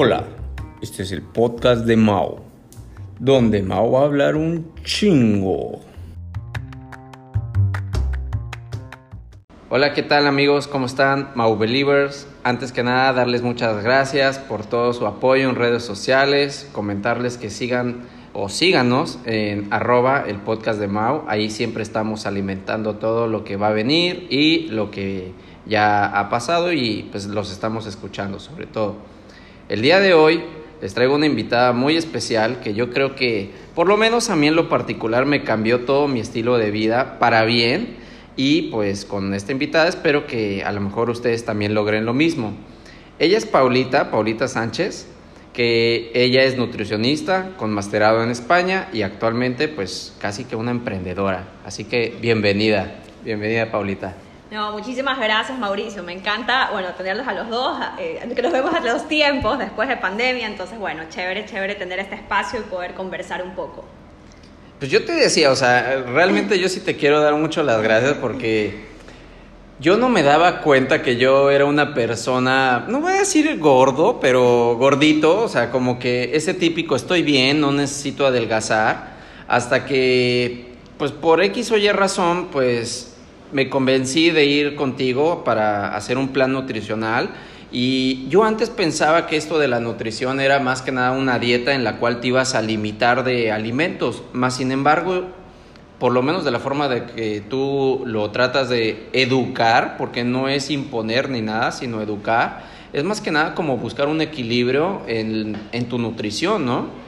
Hola, este es el podcast de Mao, donde Mao va a hablar un chingo. Hola, ¿qué tal amigos? ¿Cómo están? Mau Believers. Antes que nada, darles muchas gracias por todo su apoyo en redes sociales, comentarles que sigan o síganos en arroba el podcast de Mau. Ahí siempre estamos alimentando todo lo que va a venir y lo que ya ha pasado y pues los estamos escuchando sobre todo. El día de hoy les traigo una invitada muy especial que yo creo que por lo menos a mí en lo particular me cambió todo mi estilo de vida para bien y pues con esta invitada espero que a lo mejor ustedes también logren lo mismo. Ella es Paulita, Paulita Sánchez, que ella es nutricionista con masterado en España y actualmente pues casi que una emprendedora. Así que bienvenida, bienvenida Paulita. No, muchísimas gracias Mauricio, me encanta, bueno, tenerlos a los dos, eh, que nos vemos a los tiempos después de pandemia, entonces bueno, chévere, chévere tener este espacio y poder conversar un poco. Pues yo te decía, o sea, realmente yo sí te quiero dar mucho las gracias porque yo no me daba cuenta que yo era una persona, no voy a decir gordo, pero gordito, o sea, como que ese típico estoy bien, no necesito adelgazar, hasta que, pues por X o Y razón, pues me convencí de ir contigo para hacer un plan nutricional y yo antes pensaba que esto de la nutrición era más que nada una dieta en la cual te ibas a limitar de alimentos, más sin embargo, por lo menos de la forma de que tú lo tratas de educar, porque no es imponer ni nada, sino educar, es más que nada como buscar un equilibrio en, en tu nutrición, ¿no?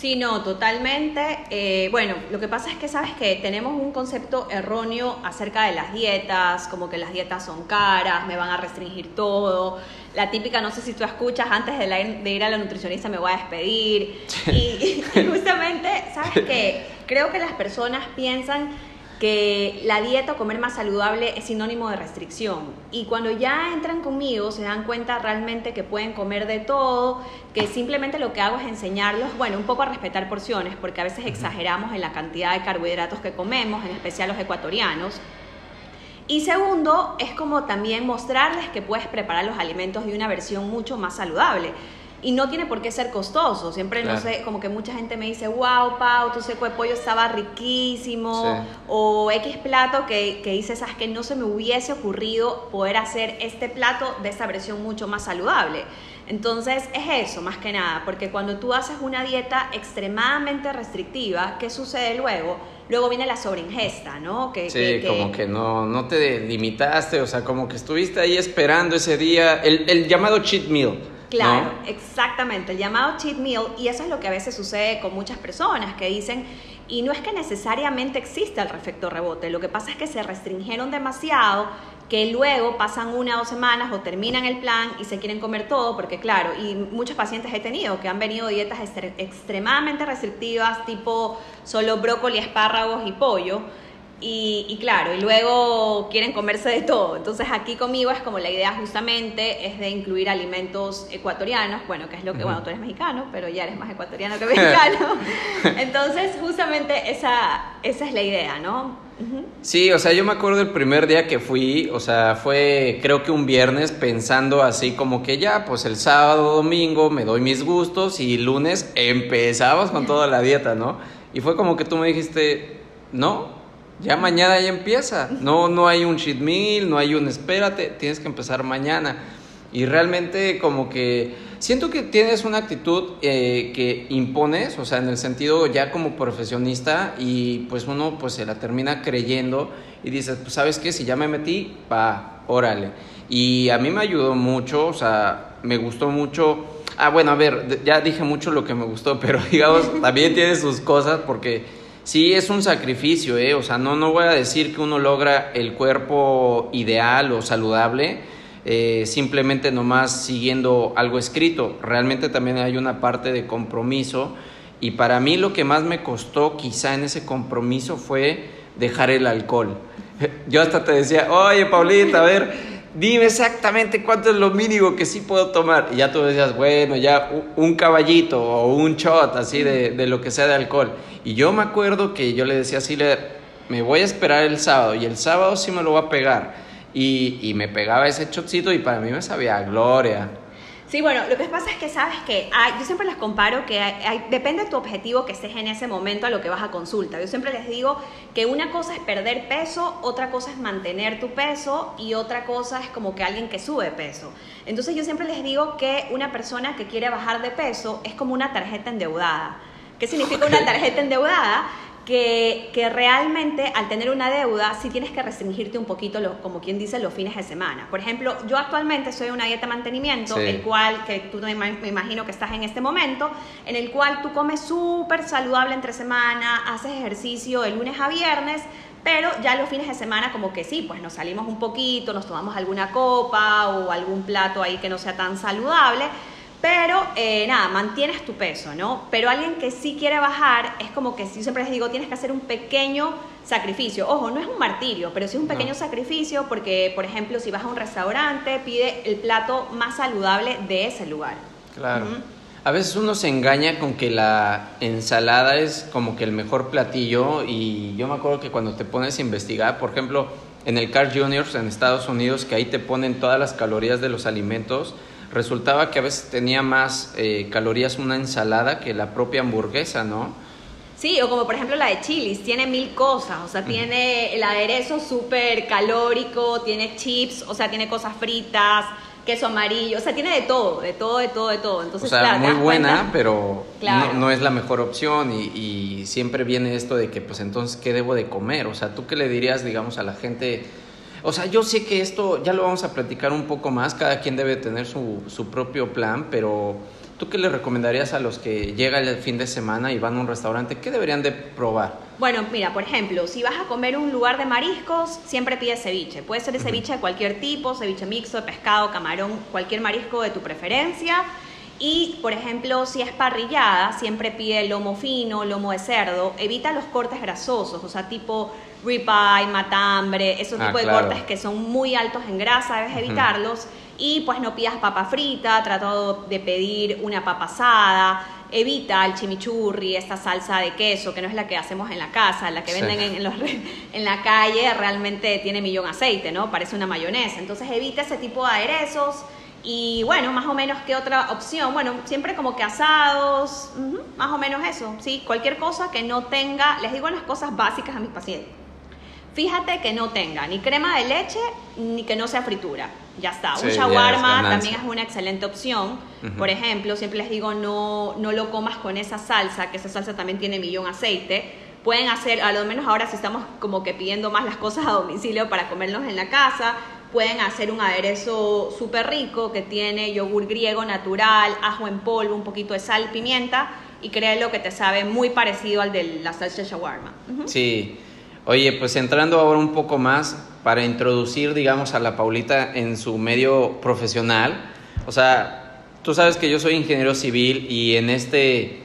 Sí, no, totalmente. Eh, bueno, lo que pasa es que sabes que tenemos un concepto erróneo acerca de las dietas, como que las dietas son caras, me van a restringir todo. La típica, no sé si tú escuchas, antes de, ir a la nutricionista me voy a despedir. Y, y justamente, sabes que creo que las personas piensan que la dieta o comer más saludable es sinónimo de restricción. Y cuando ya entran conmigo se dan cuenta realmente que pueden comer de todo, que simplemente lo que hago es enseñarlos, bueno, un poco a respetar porciones, porque a veces exageramos en la cantidad de carbohidratos que comemos, en especial los ecuatorianos. Y segundo, es como también mostrarles que puedes preparar los alimentos de una versión mucho más saludable. Y no tiene por qué ser costoso. Siempre, no sé, como que mucha gente me dice, wow, Pau, tu seco de pollo estaba riquísimo. O X plato que, que dices, que no se me hubiese ocurrido poder hacer este plato de esta versión mucho más saludable. Entonces es eso, más que nada, porque cuando tú haces una dieta extremadamente restrictiva, ¿qué sucede luego? Luego viene la sobreingesta, ¿no? Que, sí, como que no, no te limitaste, o sea, como que estuviste ahí esperando ese día, el, el llamado cheat meal. Claro, exactamente, el llamado cheat meal, y eso es lo que a veces sucede con muchas personas que dicen, y no es que necesariamente exista el efecto rebote, lo que pasa es que se restringieron demasiado, que luego pasan una o dos semanas o terminan el plan y se quieren comer todo, porque claro, y muchos pacientes he tenido que han venido dietas extremadamente restrictivas, tipo solo brócoli, espárragos y pollo, y, claro, y luego quieren comerse de todo. Entonces aquí conmigo es como la idea justamente es de incluir alimentos ecuatorianos, bueno, que es lo que, bueno, tú eres mexicano, pero ya eres más ecuatoriano que mexicano. Entonces justamente esa, esa es la idea, ¿no? Sí, o sea, yo me acuerdo el primer día que fui, o sea, fue creo que un viernes pensando así como que ya, pues el sábado, domingo me doy mis gustos y lunes empezamos con toda la dieta, ¿no? Y fue como que tú me dijiste, no, ya mañana ya empieza. No, no hay un cheat meal, no hay un espérate, tienes que empezar mañana. Y realmente como que siento que tienes una actitud eh, que impones, o sea, en el sentido ya como profesionista y pues uno pues se la termina creyendo y dices, pues sabes qué, si ya me metí, pa, órale. Y a mí me ayudó mucho, o sea, me gustó mucho. Ah, bueno, a ver, ya dije mucho lo que me gustó, pero digamos, también tiene sus cosas porque sí es un sacrificio, ¿eh? O sea, no, no voy a decir que uno logra el cuerpo ideal o saludable eh, simplemente nomás siguiendo algo escrito. Realmente también hay una parte de compromiso y para mí lo que más me costó quizá en ese compromiso fue dejar el alcohol. Yo hasta te decía, oye Paulita, a ver, dime exactamente cuánto es lo mínimo que sí puedo tomar. Y ya tú decías, bueno, ya un caballito o un shot así de, de lo que sea de alcohol. Y yo me acuerdo que yo le decía así, me voy a esperar el sábado y el sábado sí me lo voy a pegar. Y, y me pegaba ese shotcito y para mí me sabía gloria. Sí, bueno, lo que pasa es que sabes que hay- yo siempre les comparo que hay- hay- depende de tu objetivo que estés en ese momento a lo que vas a consulta. Yo siempre les digo que una cosa es perder peso, otra cosa es mantener tu peso y otra cosa es como que alguien que sube peso. Entonces yo siempre les digo que una persona que quiere bajar de peso es como una tarjeta endeudada. ¿Qué significa una tarjeta endeudada? Que, que realmente al tener una deuda sí tienes que restringirte un poquito, lo- como quien dice, los fines de semana. Por ejemplo, yo actualmente soy una dieta mantenimiento, Sí. el cual, que tú me imagino que estás en este momento, en el cual tú comes súper saludable entre semana, haces ejercicio de lunes a viernes, pero ya los fines de semana como que sí, pues nos salimos un poquito, nos tomamos alguna copa o algún plato ahí que no sea tan saludable. Pero eh, nada, mantienes tu peso, ¿no? Pero alguien que sí quiere bajar es como que yo siempre les digo, tienes que hacer un pequeño sacrificio. Ojo, no es un martirio, pero sí es un pequeño No. sacrificio porque, por ejemplo, si vas a un restaurante, pide el plato más saludable de ese lugar. Claro. A veces uno se engaña con que la ensalada es como que el mejor platillo y yo me acuerdo que cuando te pones a investigar, por ejemplo, en el Carl Juniors en Estados Unidos, que ahí te ponen todas las calorías de los alimentos, resultaba que a veces tenía más eh, calorías una ensalada que la propia hamburguesa, ¿no? Sí, o como por ejemplo la de chilis, tiene mil cosas, o sea, tiene el aderezo súper calórico, tiene chips, o sea, tiene cosas fritas, queso amarillo, o sea, tiene de todo, de todo, de todo, de todo. O Entonces, sea, claro, te muy buena, cuenta- pero Claro. no, no es la mejor opción y, y siempre viene esto de que, pues entonces, ¿qué debo de comer? O sea, ¿tú qué le dirías, digamos, a la gente? O sea, yo sé que esto ya lo vamos a platicar un poco más, cada quien debe tener su, su propio plan, pero ¿tú qué le recomendarías a los que llega el fin de semana y van a un restaurante? ¿Qué deberían de probar? Bueno, mira, por ejemplo, si vas a comer un lugar de mariscos, siempre pides ceviche. Puede ser ceviche de cualquier tipo, ceviche mixto, de pescado, camarón, cualquier marisco de tu preferencia. Y, por ejemplo, si es parrillada, siempre pide lomo fino, lomo de cerdo. Evita los cortes grasosos, o sea, tipo ribeye, matambre, esos Ah, tipos de cortes que son muy altos en grasa, debes evitarlos. Y pues no pidas papa frita, trato de pedir una papa asada, evita el chimichurri, esta salsa de queso, que no es la que hacemos en la casa, la que venden en, en los re- en la calle, realmente tiene millón aceite, ¿no? Parece una mayonesa. Entonces evita ese tipo de aderezos. Y bueno, más o menos, ¿qué otra opción? Bueno, siempre como que asados, más o menos eso, ¿sí? Cualquier cosa que no tenga, les digo las cosas básicas a mis pacientes. Fíjate que no tenga ni crema de leche ni que no sea fritura. Ya está. Sí, un es shawarma también es una excelente opción. Por ejemplo, siempre les digo no, no lo comas con esa salsa, que esa salsa también tiene millón aceite. Pueden hacer, a lo menos ahora si estamos como que pidiendo más las cosas a domicilio para comerlos en la casa, pueden hacer un aderezo súper rico que tiene yogur griego natural, ajo en polvo, un poquito de sal, pimienta y créelo que te sabe muy parecido al de la salsa shawarma. Sí. Oye, pues entrando ahora un poco más para introducir, digamos, a la Paulita en su medio profesional. O sea, tú sabes que yo soy ingeniero civil y en este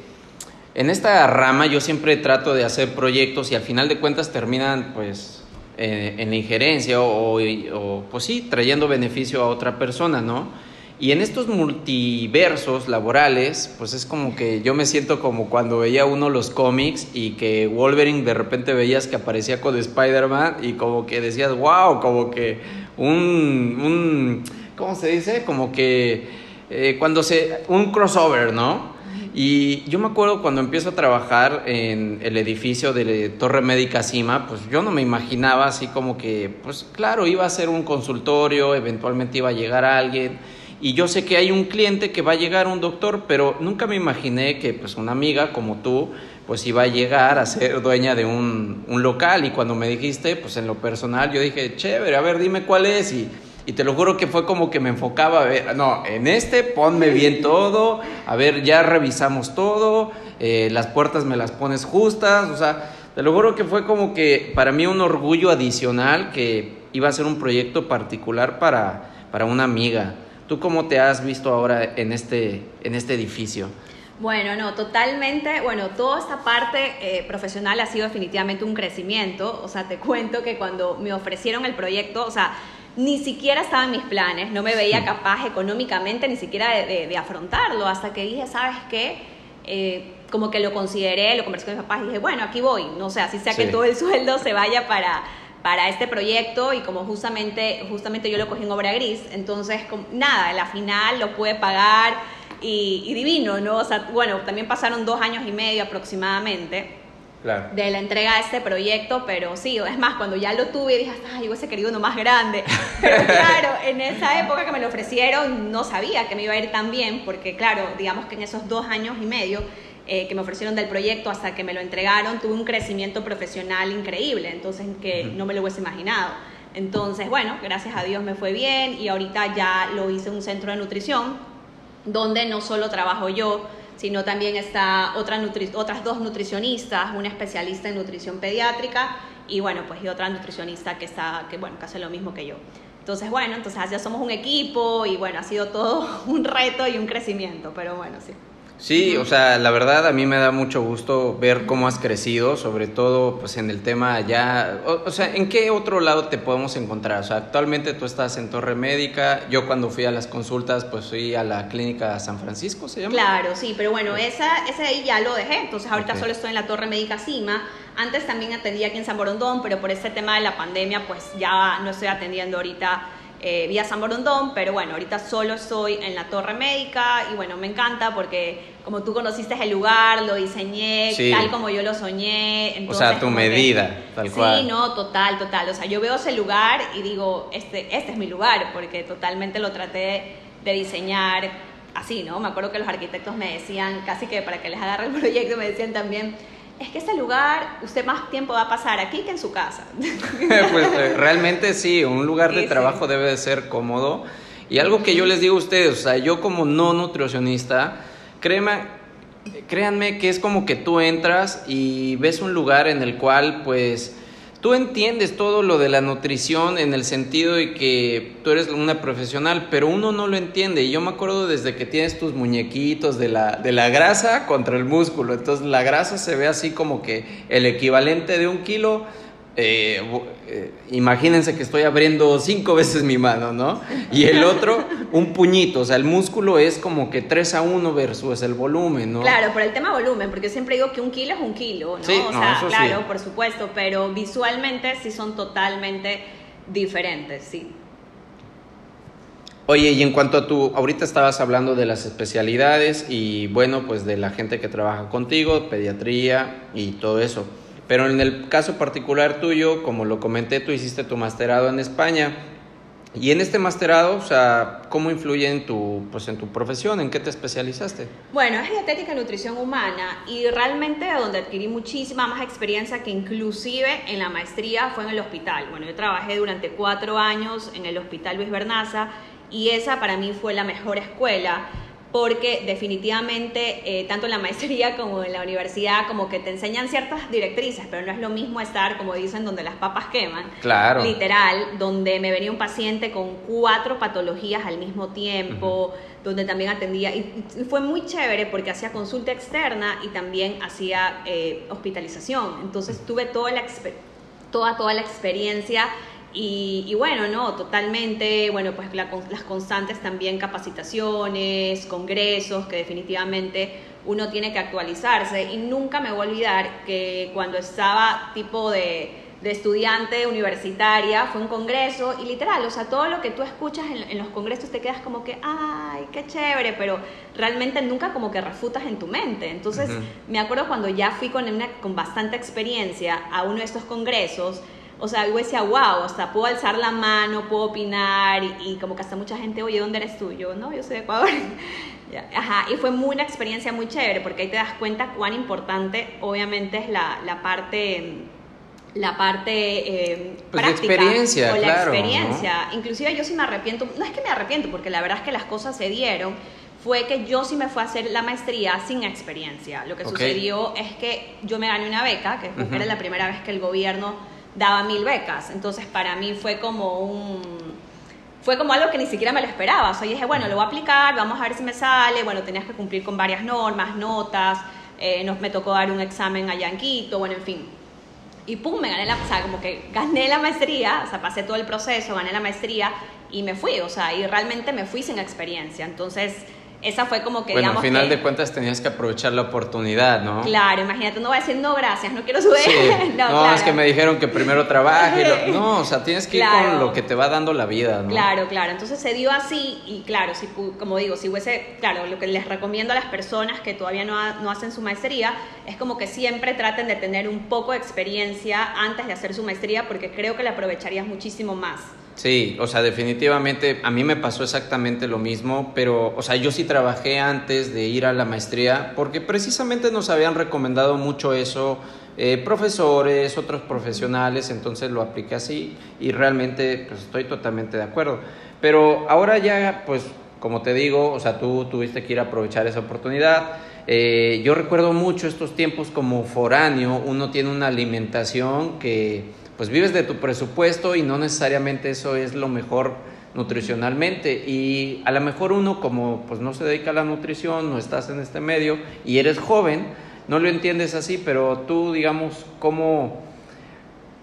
en esta rama yo siempre trato de hacer proyectos y al final de cuentas terminan pues eh, en la injerencia o, o, pues sí, trayendo beneficio a otra persona, ¿no? Y en estos multiversos laborales, pues es como que yo me siento como cuando veía uno los cómics y que Wolverine de repente veías que aparecía con Spider-Man y como que decías, wow, como que un, un ¿cómo se dice? Como que eh, cuando se, un crossover, ¿no? Y yo me acuerdo cuando empiezo a trabajar en el edificio de Torre Médica Cima, pues yo no me imaginaba así como que, pues claro, iba a ser un consultorio, eventualmente iba a llegar alguien. Y yo sé que hay un cliente que va a llegar, un doctor, pero nunca me imaginé que pues una amiga como tú, pues iba a llegar a ser dueña de un, un local. Y cuando me dijiste, pues en lo personal, yo dije, chévere, a ver, dime cuál es. Y, y te lo juro que fue como que me enfocaba a ver, no, en este ponme bien todo, a ver, ya revisamos todo, eh, las puertas me las pones justas, o sea, te lo juro que fue como que para mí un orgullo adicional que iba a ser un proyecto particular para, para una amiga. ¿Tú cómo te has visto ahora en este, en este edificio? Bueno, no, totalmente. Bueno, toda esta parte eh, profesional ha sido definitivamente un crecimiento. O sea, te cuento que cuando me ofrecieron el proyecto, o sea, ni siquiera estaba en mis planes, no me veía capaz económicamente ni siquiera de, de- de afrontarlo, hasta que dije, ¿sabes qué? Eh, como que lo consideré, lo conversé con mis papás y dije, bueno, aquí voy. No sé, así sea que Sí. todo el sueldo se vaya para, para este proyecto y como justamente, justamente yo lo cogí en obra gris, entonces nada, la final lo pude pagar y, y divino, ¿no? O sea, bueno, también pasaron dos años y medio aproximadamente de la entrega de este proyecto, pero sí, es más, cuando ya lo tuve dije, ay, yo ese querido uno más grande. Pero claro, en esa época que me lo ofrecieron no sabía que me iba a ir tan bien, porque claro, digamos que en esos dos años y medio eh, que me ofrecieron del proyecto hasta que me lo entregaron, tuve un crecimiento profesional increíble, entonces que no me lo hubiese imaginado. Entonces, bueno, gracias a Dios me fue bien y ahorita ya lo hice en un centro de nutrición, donde no solo trabajo yo, sino también está otra otras dos nutricionistas, una especialista en nutrición pediátrica y bueno, pues y otra nutricionista que está que bueno, que hace lo mismo que yo. Entonces, bueno, entonces ya somos un equipo y bueno, ha sido todo un reto y un crecimiento, pero bueno, sí. Sí, o sea, la verdad a mí me da mucho gusto ver cómo has crecido, sobre todo pues en el tema ya, o, sea, ¿en qué otro lado te podemos encontrar? O sea, actualmente tú estás en Torre Médica, yo cuando fui a las consultas pues fui a la clínica San Francisco, ¿se llama? Claro, sí, pero bueno, esa, ese ahí ya lo dejé, entonces ahorita solo estoy en la Torre Médica Cima, antes también atendía aquí en San Borondón, pero por este tema de la pandemia pues ya no estoy atendiendo ahorita eh, vía San Borondón, pero bueno, ahorita solo estoy en la Torre Médica y bueno, me encanta porque como tú conociste el lugar, lo diseñé tal como yo lo soñé. o sea, tu medida, tal cual. Sí, no, total, total. O sea, yo veo ese lugar y digo, este, este es mi lugar, porque totalmente lo traté de diseñar así, ¿no? Me acuerdo que los arquitectos me decían, casi que para que les agarre el proyecto, me decían también, es que este lugar usted más tiempo va a pasar aquí que en su casa. pues eh, realmente sí, un lugar de trabajo debe de ser cómodo. Y algo que yo les digo a ustedes, o sea, yo como no nutricionista, créeme, créanme que es como que tú entras y ves un lugar en el cual pues tú entiendes todo lo de la nutrición en el sentido de que tú eres una profesional, pero uno no lo entiende. Y yo me acuerdo desde que tienes tus muñequitos de la, de la grasa contra el músculo. Entonces la grasa se ve así como que el equivalente de un kilo eh, eh, imagínense que estoy abriendo cinco veces mi mano, ¿no? Y el otro, un puñito, o sea, el músculo es como que 3 a 1 versus el volumen, ¿no? Claro, por el tema volumen, porque siempre digo que un kilo es un kilo, ¿no? Sí, o sea, claro, por supuesto, pero visualmente sí son totalmente diferentes, sí. Oye, y en cuanto a tu, ahorita estabas hablando de las especialidades y bueno, pues de la gente que trabaja contigo, pediatría y todo eso. Pero en el caso particular tuyo, como lo comenté, tú hiciste tu masterado en España. Y en este masterado, o sea, ¿cómo influye en tu, pues en tu profesión? ¿En qué te especializaste? Bueno, es dietética y nutrición humana y realmente donde adquirí muchísima más experiencia que inclusive en la maestría fue en el hospital. Bueno, yo trabajé durante cuatro años en el Hospital Luis Bernaza y esa para mí fue la mejor escuela porque definitivamente eh, tanto en la maestría como en la universidad como que te enseñan ciertas directrices, pero no es lo mismo estar, como dicen, donde las papas queman. Claro. Literal, donde me venía un paciente con cuatro patologías al mismo tiempo, donde también atendía, y, fue muy chévere porque hacía consulta externa y también hacía eh, hospitalización. Entonces tuve toda la, toda, toda la experiencia y, bueno, no, totalmente, bueno, pues las constantes también capacitaciones, congresos, que definitivamente uno tiene que actualizarse. Y nunca me voy a olvidar que cuando estaba tipo de, estudiante universitaria, fue un congreso y literal, o sea, todo lo que tú escuchas en, los congresos te quedas como que, ay, qué chévere, pero realmente nunca como que refutas en tu mente. Entonces, me acuerdo cuando ya fui con, una, con bastante experiencia a uno de estos congresos, o sea, yo decía, wow, hasta puedo alzar la mano, puedo opinar y, como que hasta mucha gente, oye, ¿dónde eres tú? Yo, no, yo soy de Ecuador. Ajá, y fue muy, una experiencia muy chévere porque ahí te das cuenta cuán importante obviamente es la, la parte la parte eh, pues práctica experiencia, o la experiencia. Inclusive yo sí me arrepiento, no es que me arrepiento, porque la verdad es que las cosas se dieron, fue que yo sí me fui a hacer la maestría sin experiencia. Lo que sucedió es que yo me gané una beca, que era la primera vez que el gobierno daba mil becas. Entonces para mí fue como un... Fue como algo que ni siquiera me lo esperaba. O sea, yo dije, bueno, lo voy a aplicar, vamos a ver si me sale. Bueno, tenías que cumplir con varias normas, notas. Eh, nos, me tocó dar un examen allá en Quito, bueno, en fin. Y pum, me gané la, o sea, como que gané la maestría, o sea, pasé todo el proceso, gané la maestría y me fui, o sea, y realmente me fui sin experiencia. Entonces, esa fue como que, bueno, digamos al final que- de cuentas tenías que aprovechar la oportunidad, ¿no? Claro, imagínate, no voy a decir no, gracias, no quiero subir. Sí. no, No, claro. es que me dijeron que primero trabaje. lo- No, o sea, tienes que ir Claro. con lo que te va dando la vida, ¿no? Claro, claro. Entonces se dio así y claro, si, como digo, si hubiese, claro, lo que les recomiendo a las personas que todavía no, ha- no hacen su maestría es como que siempre traten de tener un poco de experiencia antes de hacer su maestría porque creo que la aprovecharías muchísimo más. Sí, o sea, definitivamente a mí me pasó exactamente lo mismo, pero, o sea, yo sí trabajé antes de ir a la maestría porque precisamente nos habían recomendado mucho eso eh, profesores, otros profesionales, entonces lo apliqué así y realmente pues estoy totalmente de acuerdo. Pero ahora ya, pues, como te digo, o sea, tú tuviste que ir a aprovechar esa oportunidad. Eh, yo recuerdo mucho estos tiempos como foráneo, uno tiene una alimentación que pues vives de tu presupuesto y no necesariamente eso es lo mejor nutricionalmente y a lo mejor uno como pues no se dedica a la nutrición, no estás en este medio y eres joven, no lo entiendes así, pero tú digamos cómo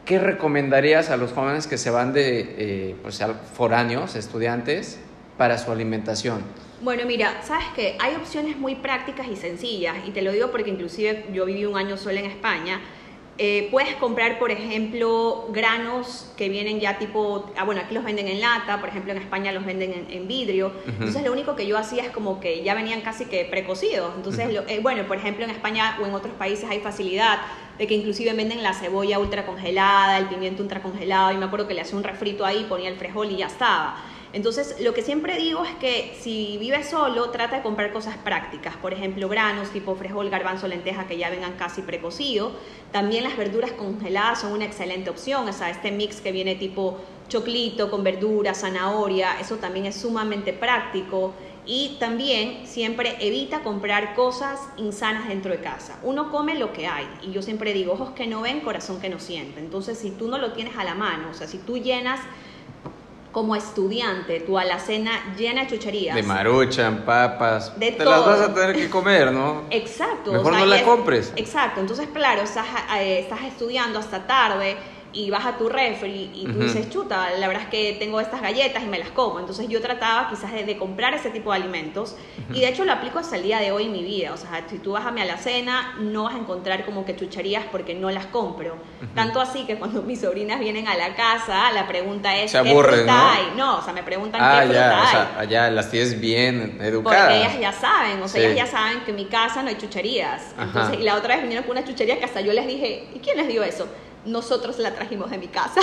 ¿qué recomendarías a los jóvenes que se van de eh, pues, foráneos, estudiantes, para su alimentación? Bueno, mira, sabes que hay opciones muy prácticas y sencillas, y te lo digo porque inclusive yo viví un año sola en España. Eh, puedes comprar, por ejemplo, granos que vienen ya tipo, ah, bueno, aquí los venden en lata, por ejemplo, en España los venden en, en vidrio. Entonces, lo único que yo hacía es como que ya venían casi que precocidos. Entonces, lo- eh, bueno, por ejemplo, en España o en otros países hay facilidad de que inclusive venden la cebolla ultra congelada, el pimiento ultra congelado, y me acuerdo que le hacía un refrito ahí, ponía el frijol y ya estaba. Entonces, lo que siempre digo es que si vives solo, trata de comprar cosas prácticas. Por ejemplo, granos tipo frijol, garbanzo, lenteja que ya vengan casi precocidos. También las verduras congeladas son una excelente opción. O sea, este mix que viene tipo choclito con verdura, zanahoria, eso también es sumamente práctico. Y también siempre evita comprar cosas insanas dentro de casa. Uno come lo que hay. Y yo siempre digo, ojos que no ven, corazón que no siente. Entonces, si tú no lo tienes a la mano, o sea, si tú llenas como estudiante tu alacena llena de chucherías. De maruchan, papas, De te las vas a tener que comer, ¿no? Exacto. Mejor no la es- compres. Exacto. Entonces, claro, estás, eh, estás estudiando hasta tarde y vas a tu refri y tú Ujú. dices, chuta, la verdad es que tengo estas galletas y me las como. Entonces yo trataba quizás de, de comprar ese tipo de alimentos y de hecho lo aplico hasta el día de hoy en mi vida. O sea, si tú vas a mi alacena no vas a encontrar como que chucherías porque no las compro. Tanto así que cuando mis sobrinas vienen a la casa, la pregunta es, Se ¿qué aburren, fruta ¿no? hay? No, o sea, me preguntan Ah, qué fruta ya, o hay. sea, allá las tienes bien Porque educadas. ellas ya saben, o sea, Sí. ellas ya saben que en mi casa no hay chucherías. Entonces, y la otra vez vinieron con una chuchería que hasta yo les dije, ¿y quién les dio eso? Nosotros la trajimos de mi casa.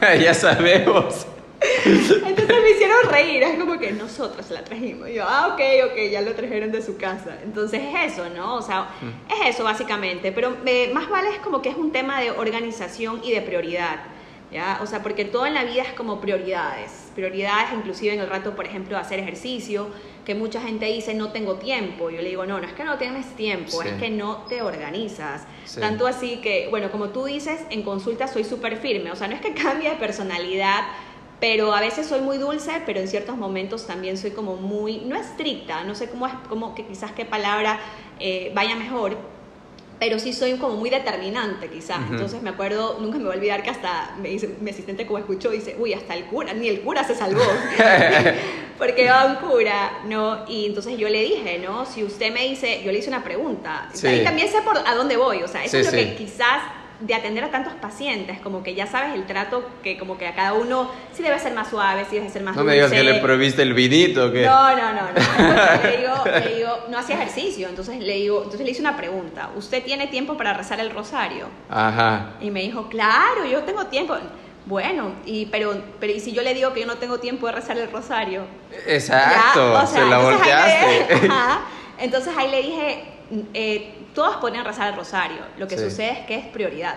ya sabemos. Entonces me hicieron reír, es como que nosotros la trajimos. Y yo, ah, ok, ok, ya lo trajeron de su casa. Entonces es eso, ¿no? O sea, es eso básicamente. Pero eh, más vale es como que es un tema de organización y de prioridad. ¿Ya? O sea, porque todo en la vida es como prioridades. Prioridades inclusive en el rato, por ejemplo, de hacer ejercicio, que mucha gente dice no tengo tiempo. Yo le digo, no, no es que no tienes tiempo, Sí. es que no te organizas. Sí. Tanto así que, bueno, como tú dices, en consulta soy súper firme. O sea, no es que cambie de personalidad, pero a veces soy muy dulce, pero en ciertos momentos también soy como muy, no estricta, no sé cómo es, cómo, que quizás qué palabra eh, vaya mejor, pero sí soy como muy determinante quizás. Entonces me acuerdo, nunca me voy a olvidar que hasta me dice, mi asistente como escuchó, dice, uy, hasta el cura, ni el cura se salvó, porque va un cura, ¿no? Y entonces yo le dije, ¿no? Si usted me dice, yo le hice una pregunta, Sí. ahí también sé por a dónde voy, o sea, eso Sí, es lo sí. que quizás de atender a tantos pacientes, como que ya sabes el trato que como que a cada uno sí debe ser más suave, sí debe ser más No me digas que dulce. le prohibiste el vinito, que No, no, no, no. Le digo, le digo, no hacía ejercicio, entonces le digo, entonces le hice una pregunta. ¿Usted tiene tiempo para rezar el rosario? Ajá. Y me dijo, claro, yo tengo tiempo. Bueno, y pero, pero y si yo le digo que yo no tengo tiempo de rezar el rosario, Exacto, Ya, o sea, se la entonces ahí volteaste. le- ajá. Entonces ahí le dije, eh, todos podrían rezar el rosario, lo que Sí. sucede es que es prioridad.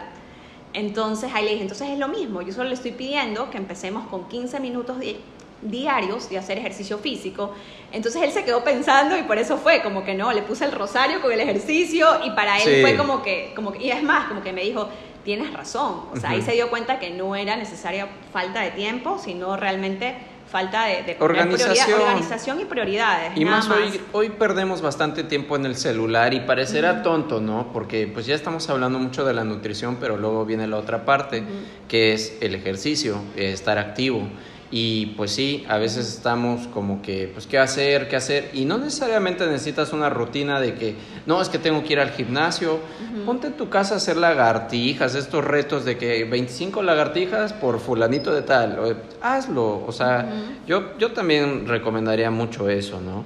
Entonces ahí le dije, entonces es lo mismo, yo solo le estoy pidiendo que empecemos con 15 minutos di- diarios de hacer ejercicio físico. Entonces él se quedó pensando y por eso fue como que no, le puse el rosario con el ejercicio y para él Sí. fue como que, como que, y es más, como que me dijo, tienes razón. O sea, ahí Ujú. se dio cuenta que no era necesaria falta de tiempo, sino realmente falta de, Organización. y prioridades. Y más hoy, hoy perdemos bastante tiempo en el celular y parecerá tonto, ¿no? Porque pues ya estamos hablando mucho de la nutrición, pero luego viene la otra parte, que es el ejercicio, eh, estar activo. Y pues sí, a veces estamos como que, pues, ¿qué hacer? ¿Qué hacer? Y no necesariamente necesitas una rutina de que, no, es que tengo que ir al gimnasio. Ponte en tu casa a hacer lagartijas, estos retos de que 25 lagartijas por fulanito de tal. O, hazlo. O sea, yo, yo también recomendaría mucho eso, ¿no?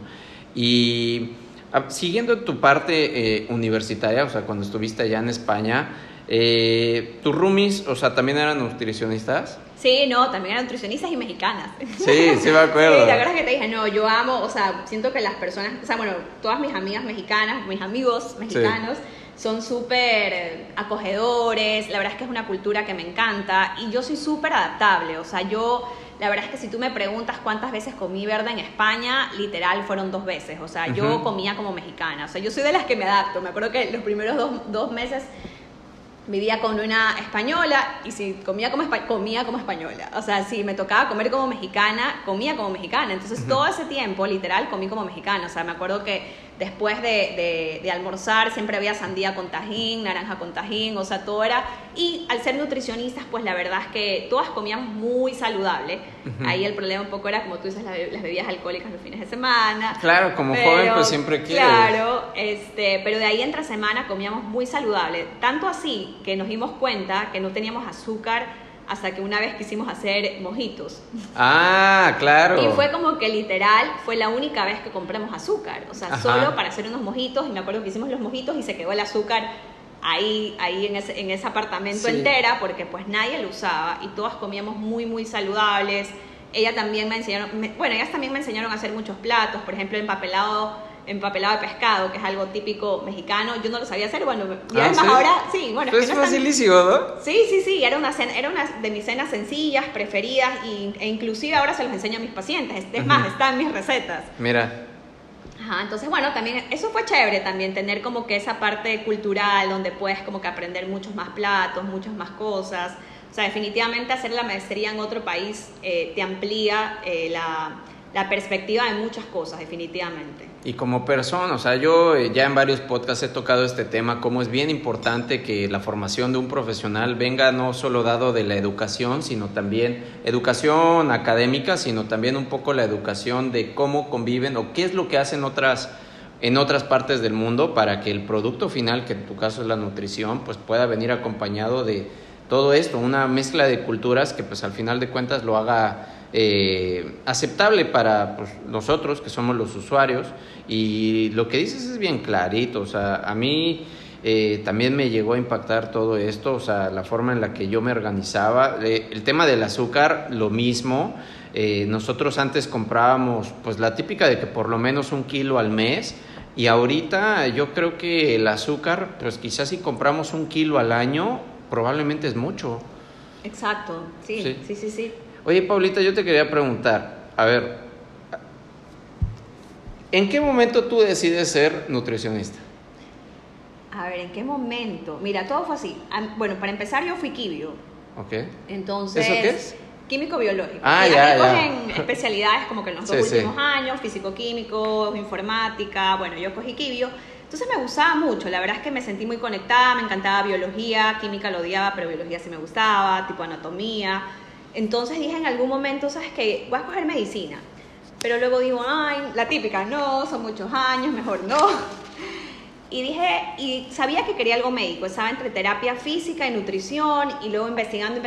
Y ah, siguiendo tu parte eh, universitaria, o sea, cuando estuviste allá en España, eh, ¿tus roomies, o sea, también eran nutricionistas? Sí, no, también eran nutricionistas y mexicanas. Sí, sí me acuerdo. Sí, ¿te acuerdas que te dije? No, yo amo, o sea, siento que las personas, o sea, bueno, todas mis amigas mexicanas, mis amigos mexicanos, son súper acogedores, la verdad es que es una cultura que me encanta y yo soy súper adaptable, o sea, yo, la verdad es que si tú me preguntas cuántas veces comí verde en España, literal fueron dos veces, o sea, yo comía como mexicana, o sea, yo soy de las que me adapto, me acuerdo que los primeros dos, dos meses vivía con una española y si comía como, comía como española. O sea, si me tocaba comer como mexicana, comía como mexicana. Entonces todo ese tiempo, literal, comí como mexicana. O sea, me acuerdo que después de, de, almorzar siempre había sandía con tajín, naranja con tajín, o sea, todo era... Y al ser nutricionistas, pues la verdad es que todas comíamos muy saludable. Ahí el problema un poco era, como tú dices, las, bebidas alcohólicas los fines de semana. Claro, como joven pues siempre quieres. Claro, este, pero de ahí entre semana comíamos muy saludable. Tanto así que nos dimos cuenta que no teníamos azúcar hasta que una vez quisimos hacer mojitos. Ah, claro. Y fue como que literal fue la única vez que compramos azúcar, o sea, solo para hacer unos mojitos y me acuerdo que hicimos los mojitos y se quedó el azúcar ahí, ahí en, ese, en ese apartamento entera porque pues nadie lo usaba y todas comíamos muy, muy saludables. Ella también me enseñaron, bueno, ellas también me enseñaron a hacer muchos platos, por ejemplo, empapelado empapelado de pescado, que es algo típico mexicano. Yo no lo sabía hacer, bueno, y ah, además ahora, sí, bueno. es, facilísimo, ¿no? Sí, sí, sí, era una, era una de mis cenas sencillas, preferidas, y, e inclusive ahora se los enseño a mis pacientes. Es más, está en mis recetas. Mira. Ajá, entonces bueno, también eso fue chévere también, tener como que esa parte cultural donde puedes como que aprender muchos más platos, muchas más cosas. O sea, definitivamente hacer la maestría en otro país eh, te amplía eh, la, la perspectiva de muchas cosas, definitivamente. Y como persona, o sea, yo eh, ya en varios podcasts he tocado este tema, cómo es bien importante que la formación de un profesional venga no solo dado de la educación, sino también educación académica, sino también un poco la educación de cómo conviven o qué es lo que hacen otras en otras partes del mundo para que el producto final, que en tu caso es la nutrición, pues pueda venir acompañado de todo esto, una mezcla de culturas que pues al final de cuentas lo haga eh, aceptable para pues, nosotros que somos los usuarios. Y lo que dices es bien clarito, o sea, a mí eh, también me llegó a impactar todo esto, o sea, la forma en la que yo me organizaba, eh, el tema del azúcar, lo mismo, nosotros antes comprábamos pues la típica de que por lo menos un kilo al mes, y ahorita yo creo que el azúcar, pues quizás si compramos un kilo al año, probablemente es mucho. Exacto, sí, sí, sí, sí. Oye, Paulita, yo te quería preguntar, a ver, ¿en qué momento tú decides ser nutricionista? A ver, ¿en qué momento? Mira, todo fue así. Bueno, para empezar yo fui quibio. Ok. Entonces, ¿Eso qué es? Químico biológico. Ah, ya, ya. en especialidades como que en los dos últimos años, físico-químico, informática, bueno, yo cogí quibio. Entonces me gustaba mucho, la verdad es que me sentí muy conectada, me encantaba biología, química lo odiaba, pero biología sí me gustaba, tipo anatomía. Entonces dije en algún momento, ¿sabes qué? Voy a escoger medicina. Pero luego digo, ay, la típica, no, son muchos años, mejor no. Y dije, y sabía que quería algo médico, estaba entre terapia física y nutrición, y luego investigando,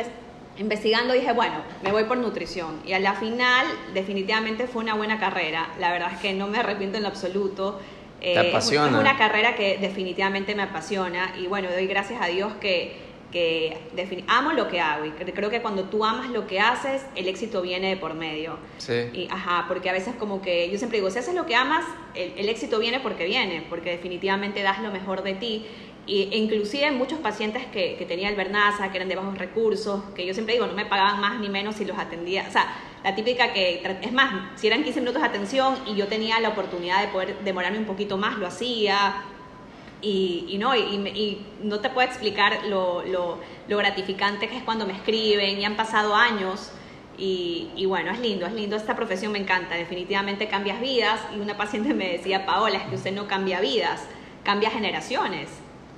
investigando dije, bueno, me voy por nutrición. Y a la final, definitivamente fue una buena carrera. La verdad es que no me arrepiento en lo absoluto. ¿Te apasiona? Es una carrera que definitivamente me apasiona. Y bueno, doy gracias a Dios que que amo lo que hago y creo que cuando tú amas lo que haces, el éxito viene de por medio. Sí. Y, ajá, porque a veces como que yo siempre digo, si haces lo que amas, el, éxito viene porque viene, porque definitivamente das lo mejor de ti. Y, e inclusive muchos pacientes que, que tenía el Bernaza, que eran de bajos recursos, que yo siempre digo, no me pagaban más ni menos si los atendía. O sea, la típica que, es más, si eran 15 minutos de atención y yo tenía la oportunidad de poder demorarme un poquito más, lo hacía y, no, y, no te puedo explicar lo, lo, gratificante que es cuando me escriben y han pasado años. Y, bueno, es lindo, es lindo, esta profesión me encanta, definitivamente cambias vidas y una paciente me decía, Paola, es que usted no cambia vidas, cambia generaciones.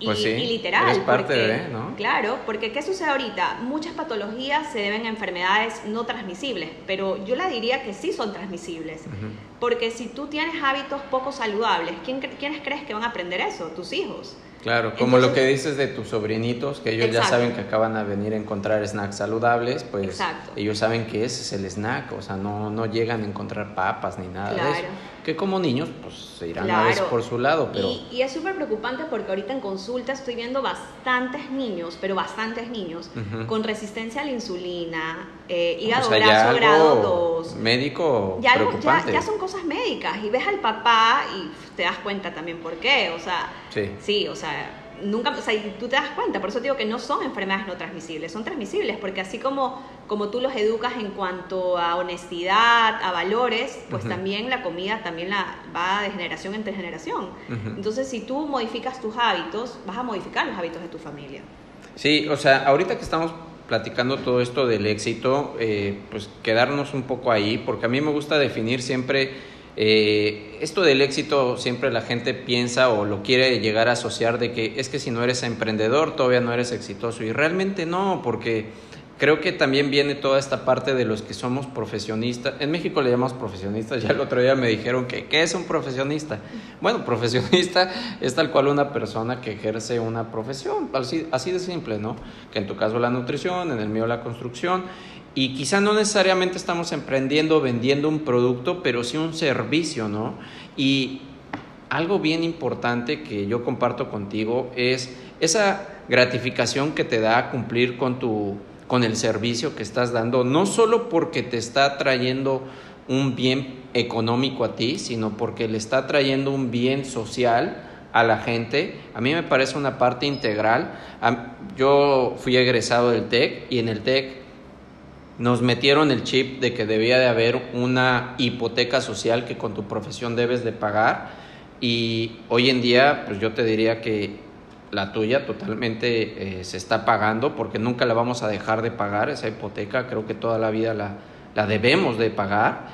Y, Pues sí, y literal. eres parte porque- de, ¿no? Claro, porque ¿qué sucede ahorita? Muchas patologías se deben a enfermedades no transmisibles, pero yo la diría que sí son transmisibles. Porque si tú tienes hábitos poco saludables, ¿quién, ¿quiénes crees que van a aprender eso? Tus hijos. Claro, como lo que dices de tus sobrinitos, que ellos ya saben que acaban a venir a encontrar snacks saludables, pues Exacto. ellos saben que ese es el snack, o sea, no, no llegan a encontrar papas ni nada de eso. Que como niños, pues se irán a veces por su lado, pero Y, y es súper preocupante porque ahorita en consulta estoy viendo bastantes niños, pero bastantes niños, con resistencia a la insulina, eh, hígado o sea, graso grado 2. médico Ya, algo- ya, preocupante. ya son cosas médicas y ves al papá y te das cuenta también por qué, o sea, Sí. o sea, nunca, o sea, tú te das cuenta, por eso te digo que no son enfermedades no transmisibles, son transmisibles porque así como, como tú los educas en cuanto a honestidad, a valores, pues también la comida también la va de generación entre generación. Entonces, si tú modificas tus hábitos, vas a modificar los hábitos de tu familia. Sí, o sea, ahorita que estamos platicando todo esto del éxito, eh, pues quedarnos un poco ahí, porque a mí me gusta definir siempre, eh, esto del éxito siempre la gente piensa o lo quiere llegar a asociar de que es que si no eres emprendedor todavía no eres exitoso. Y realmente no, porque creo que también viene toda esta parte de los que somos profesionistas. En México le llamamos profesionistas, ya el otro día me dijeron que ¿qué es un profesionista? Bueno, profesionista es tal cual una persona que ejerce una profesión, así, así de simple, ¿no? Que en tu caso la nutrición, en el mío la construcción. Y quizá no necesariamente estamos emprendiendo, vendiendo un producto, pero sí un servicio, ¿no? Y algo bien importante que yo comparto contigo es esa gratificación que te da cumplir con tu con el servicio que estás dando, no solo porque te está trayendo un bien económico a ti, sino porque le está trayendo un bien social a la gente. A mí me parece una parte integral. Yo fui egresado del TEC y en el TEC nos metieron el chip de que debía de haber una hipoteca social que con tu profesión debes de pagar y hoy en día pues yo te diría que la tuya totalmente eh, se está pagando porque nunca la vamos a dejar de pagar esa hipoteca creo que toda la vida la, la debemos de pagar.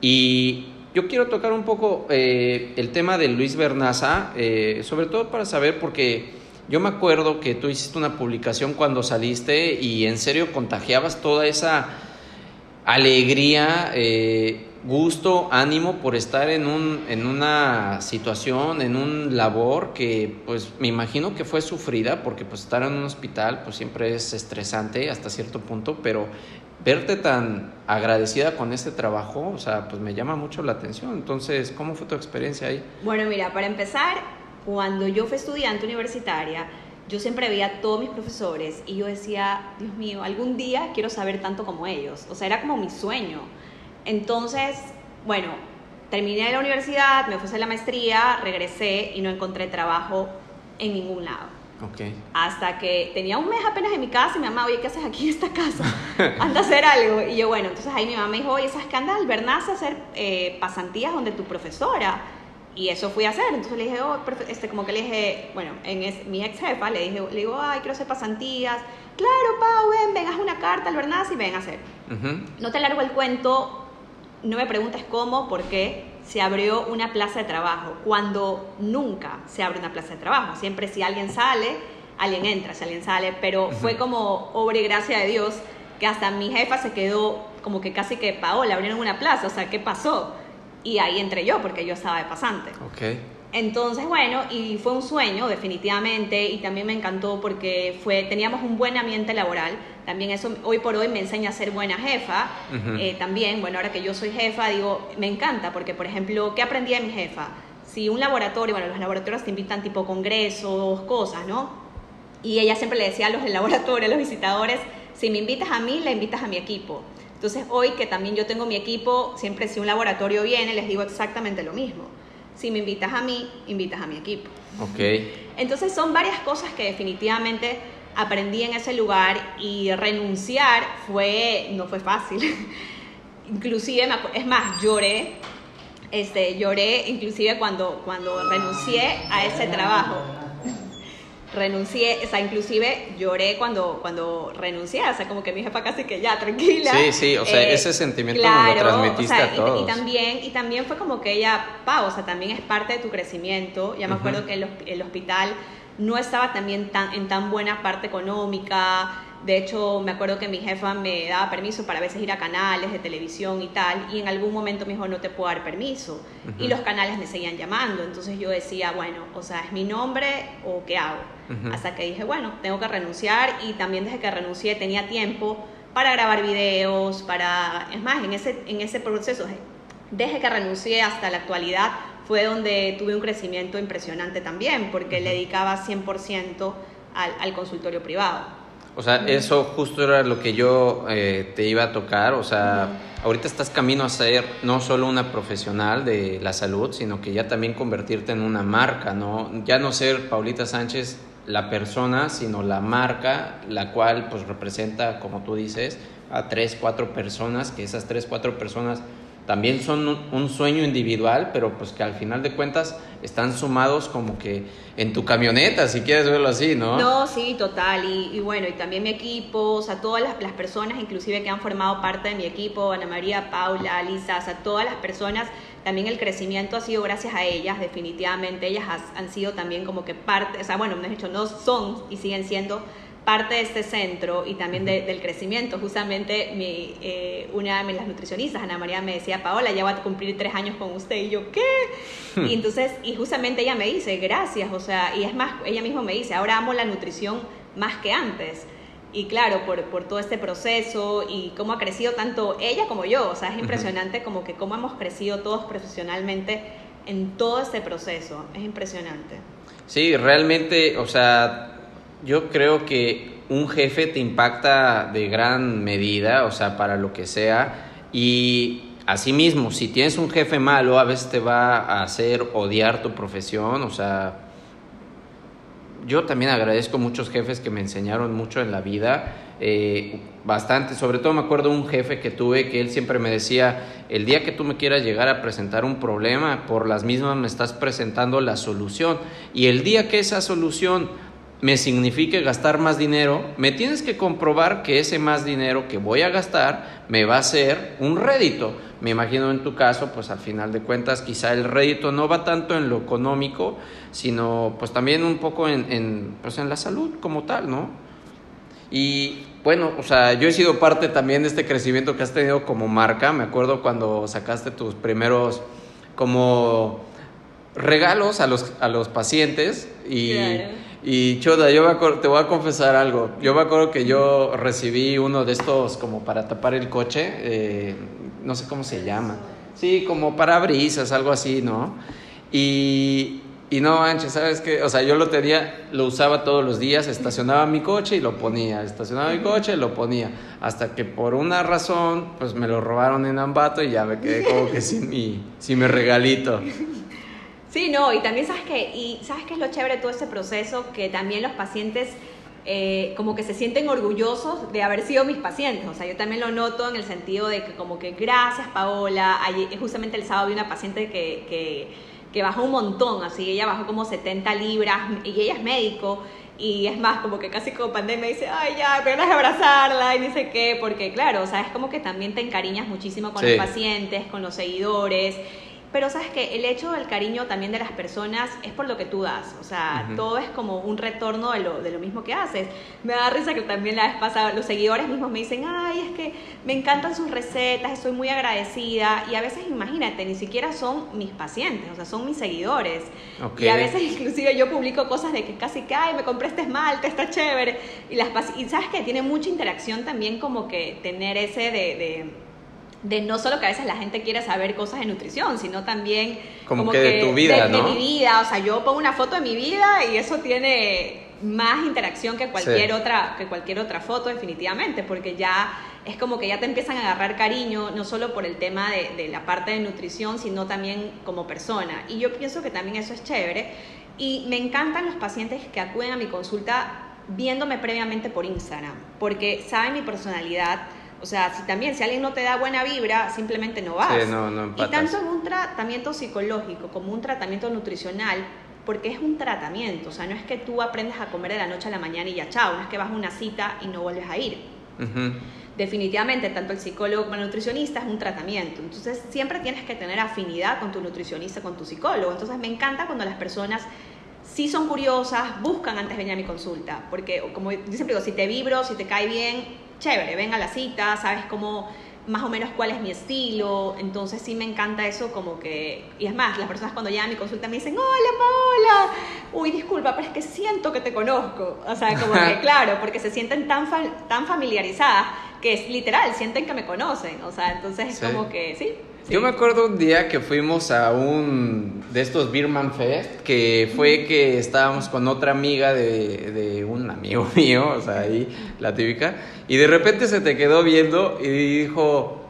Y yo quiero tocar un poco eh, el tema de Luis Bernaza eh, sobre todo para saber porque yo me acuerdo que tú hiciste una publicación cuando saliste y en serio contagiabas toda esa alegría, gusto, ánimo por estar en, un, en una situación, en un labor que pues me imagino que fue sufrida porque pues estar en un hospital pues siempre es estresante hasta cierto punto, pero verte tan agradecida con este trabajo, o sea, pues me llama mucho la atención. Entonces, ¿cómo fue tu experiencia ahí? Bueno, mira, para empezar, cuando yo fui estudiante universitaria, yo siempre veía a todos mis profesores y yo decía, Dios mío, algún día quiero saber tanto como ellos. O sea, era como mi sueño. Entonces, bueno, terminé la universidad, me hacer la maestría, regresé y no encontré trabajo en ningún lado. Ok. Hasta que tenía un mes apenas en mi casa y mi mamá, oye, ¿qué haces aquí en esta casa? Anda a hacer algo. Y yo, bueno, entonces ahí mi mamá me dijo, oye, ¿sabes qué? Anda al Bernaza a hacer eh, pasantías donde tu profesora. Y eso fui a hacer. Entonces le dije, oh, este, como que le dije, bueno, en es- mi ex jefa le dije, le digo, ay, quiero hacer pasantías. Claro, Pau, ven, ven, haz una carta al Bernaza y ven a hacer. Ujú. No te largo el cuento, no me preguntes cómo, por qué se abrió una plaza de trabajo, cuando nunca se abre una plaza de trabajo. Siempre si alguien sale, alguien entra, si alguien sale, pero fue como obra y gracia de Dios que hasta mi jefa se quedó como que casi que, Paola, abrieron una plaza, o sea, ¿qué pasó? Y ahí entré yo, porque yo estaba de pasante. Ok. Entonces, bueno, y fue un sueño, definitivamente, y también me encantó porque fue, teníamos un buen ambiente laboral. También eso hoy por hoy me enseña a ser buena jefa. Eh, también, bueno, ahora que yo soy jefa, digo, me encanta porque, por ejemplo, ¿qué aprendí de mi jefa? Si un laboratorio, bueno, los laboratorios te invitan tipo congresos, cosas, ¿no? Y ella siempre le decía a los del laboratorio, a los visitadores, si me invitas a mí, la invitas a mi equipo. Entonces, hoy que también yo tengo mi equipo, siempre si un laboratorio viene, les digo exactamente lo mismo. Si me invitas a mí, invitas a mi equipo. Ok. Entonces son varias cosas que definitivamente aprendí en ese lugar y renunciar fue no fue fácil. inclusive es más lloré este lloré inclusive cuando cuando renuncié a ese trabajo. Renuncié, o sea, inclusive lloré cuando, cuando renuncié, o sea, como que mi jefa casi que ya, tranquila. Sí, sí, o sea, Eh, ese sentimiento claro, nos lo transmitiste o sea, a todos. Y, también, y también fue como que ella, pa, o sea, también es parte de tu crecimiento. Ya me acuerdo que el, el hospital no estaba también tan, en tan buena parte económica. De hecho, me acuerdo que mi jefa me daba permiso para a veces ir a canales de televisión y tal, y en algún momento me dijo, no te puedo dar permiso. Y los canales me seguían llamando. Entonces yo decía, bueno, o sea, ¿es mi nombre o qué hago? Hasta que dije, bueno, tengo que renunciar y también desde que renuncié tenía tiempo para grabar videos, para... Es más, en ese, en ese proceso, desde que renuncié hasta la actualidad, fue donde tuve un crecimiento impresionante también, porque le dedicaba 100% al, al consultorio privado. O sea, eso justo era lo que yo eh, te iba a tocar. O sea, ahorita estás camino a ser no solo una profesional de la salud, sino que ya también convertirte en una marca, ¿no? Ya no ser Paulita Sánchez la persona, sino la marca, la cual pues representa, como tú dices, a tres, cuatro personas, que esas tres, cuatro personas también son un, un sueño individual, pero pues que al final de cuentas están sumados como que en tu camioneta, si quieres verlo así, ¿no? No, sí, total. Y, y bueno, y también mi equipo, o sea, todas las, las personas, inclusive que han formado parte de mi equipo, Ana María, Paula, Lisa, o sea, todas las personas, también el crecimiento ha sido gracias a ellas, definitivamente. Ellas has- han sido también como que parte, o sea, bueno, me has dicho, no son y siguen siendo parte de este centro y también de- del crecimiento. Justamente mi, eh, una de las nutricionistas, Ana María, me decía, Paola, ya va a cumplir tres años con usted. Y yo, ¿qué? y entonces, y justamente ella me dice, gracias, o sea, y es más, ella misma me dice, ahora amo la nutrición más que antes. Y claro, por, por todo este proceso y cómo ha crecido tanto ella como yo, o sea, es impresionante como que cómo hemos crecido todos profesionalmente en todo este proceso, es impresionante. Sí, realmente, o sea, yo creo que un jefe te impacta de gran medida, o sea, para lo que sea. Y asimismo, si tienes un jefe malo, a veces te va a hacer odiar tu profesión, o sea, yo también agradezco muchos jefes que me enseñaron mucho en la vida, eh, bastante, sobre todo me acuerdo un jefe que tuve que él siempre me decía, el día que tú me quieras llegar a presentar un problema, por las mismas me estás presentando la solución, y el día que esa solución me signifique gastar más dinero, me tienes que comprobar que ese más dinero que voy a gastar me va a ser un rédito. Me imagino en tu caso, pues al final de cuentas quizá el rédito no va tanto en lo económico, sino pues también un poco en, pues, en la salud como tal, ¿no? Y bueno, o sea, yo he sido parte también de este crecimiento que has tenido como marca. Me acuerdo cuando sacaste tus primeros como regalos a los, a los pacientes. Y Choda, yo me te voy a confesar algo. Yo me acuerdo que yo recibí uno de estos como para tapar el coche, eh, no sé cómo se llama. Sí, como parabrisas, algo así, ¿no? Y, y no manches, ¿sabes qué? O sea, yo lo tenía, lo usaba todos los días, estacionaba mi coche y lo ponía, estacionaba mi coche y lo ponía. Hasta que por una razón, pues me lo robaron en Ambato y ya me quedé como que sin mi, sin mi regalito. Sí, no, y también sabes que, y sabes qué es lo chévere de todo este proceso, que también los pacientes eh, como que se sienten orgullosos de haber sido mis pacientes. O sea, yo también lo noto en el sentido de que como que gracias Paola, ayer, justamente el sábado vi una paciente que, que, que bajó un montón, así, ella bajó como 70 libras y ella es médico. Y es más, como que casi como pandemia dice, ay, ya, ganas de abrazarla y dice qué, porque claro, o sea, es como que también te encariñas muchísimo con Sí. los pacientes, con los seguidores. Pero sabes que el hecho del cariño también de las personas es por lo que tú das, o sea, todo es como un retorno de lo, de lo mismo que haces. Me da risa que también la vez pasada los seguidores mismos me dicen, ay, es que me encantan sus recetas, estoy muy agradecida. Y a veces, imagínate, ni siquiera son mis pacientes, o sea, son mis seguidores. Y a veces inclusive yo publico cosas de que casi que, ay, me compré este esmalte, está chévere. Y, las, y sabes que tiene mucha interacción también como que tener ese de... de de no solo que a veces la gente quiere saber cosas de nutrición, sino también Como que de tu vida, de- de ¿no? mi vida, o sea, yo pongo una foto de mi vida y eso tiene más interacción que cualquier Sí. otra que cualquier otra foto definitivamente, porque ya es como que ya te empiezan a agarrar cariño no solo por el tema de, de la parte de nutrición, sino también como persona. Y yo pienso que también eso es chévere y me encantan los pacientes que acuden a mi consulta viéndome previamente por Instagram, porque saben mi personalidad. O sea, si también, si alguien no te da buena vibra, simplemente no vas. Sí, no, no y tanto en un tratamiento psicológico como un tratamiento nutricional, porque es un tratamiento, o sea, no es que tú aprendes a comer de la noche a la mañana y ya chao, no es que vas a una cita y no vuelves a ir. Definitivamente, tanto el psicólogo como el nutricionista es un tratamiento, entonces siempre tienes que tener afinidad con tu nutricionista, con tu psicólogo, entonces me encanta cuando las personas sí son curiosas, buscan antes de venir a mi consulta, porque como yo siempre digo, si te vibro, si te cae bien, chévere, ven a la cita, sabes cómo más o menos cuál es mi estilo, entonces sí me encanta eso como que, y es más, las personas cuando llegan a mi consulta me dicen, hola Paola, uy disculpa, pero es que siento que te conozco, o sea, como que claro, porque se sienten tan, fa- tan familiarizadas que es literal, sienten que me conocen, o sea, entonces es Sí. como que sí. Sí. Yo me acuerdo un día que fuimos a un de estos Birman Fest, que fue que estábamos con otra amiga de, de un amigo mío, o sea, ahí la típica, y de repente se te quedó viendo y dijo,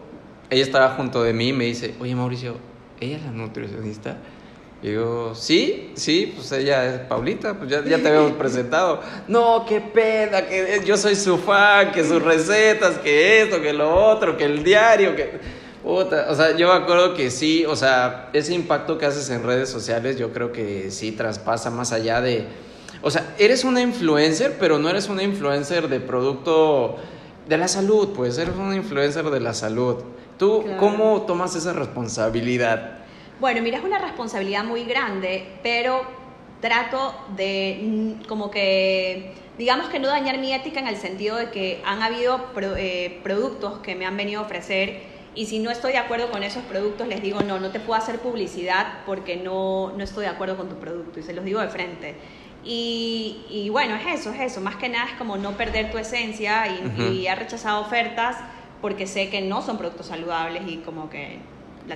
ella estaba junto de mí y me dice, oye Mauricio, ¿ella es la nutricionista? Y digo, sí, sí, pues ella es Paulita, pues ya, ya te habíamos presentado. No, qué pena, que yo soy su fan, que sus recetas, que esto, que lo otro, que el diario, que... Puta, o sea, yo me acuerdo que sí, o sea, ese impacto que haces en redes sociales yo creo que sí traspasa más allá de... O sea, eres una influencer, pero no eres una influencer de producto de la salud, pues eres una influencer de la salud. ¿Tú Claro. cómo tomas esa responsabilidad? Bueno, mira, es una responsabilidad muy grande, pero trato de mm, como que, digamos que no dañar mi ética en el sentido de que han habido pro- eh, productos que me han venido a ofrecer y si no estoy de acuerdo con esos productos les digo, no, no te puedo hacer publicidad porque no, no estoy de acuerdo con tu producto y se los digo de frente. Y, y bueno, es eso, es eso, más que nada es como no perder tu esencia y, Ujú. y he rechazado ofertas porque sé que no son productos saludables y como que...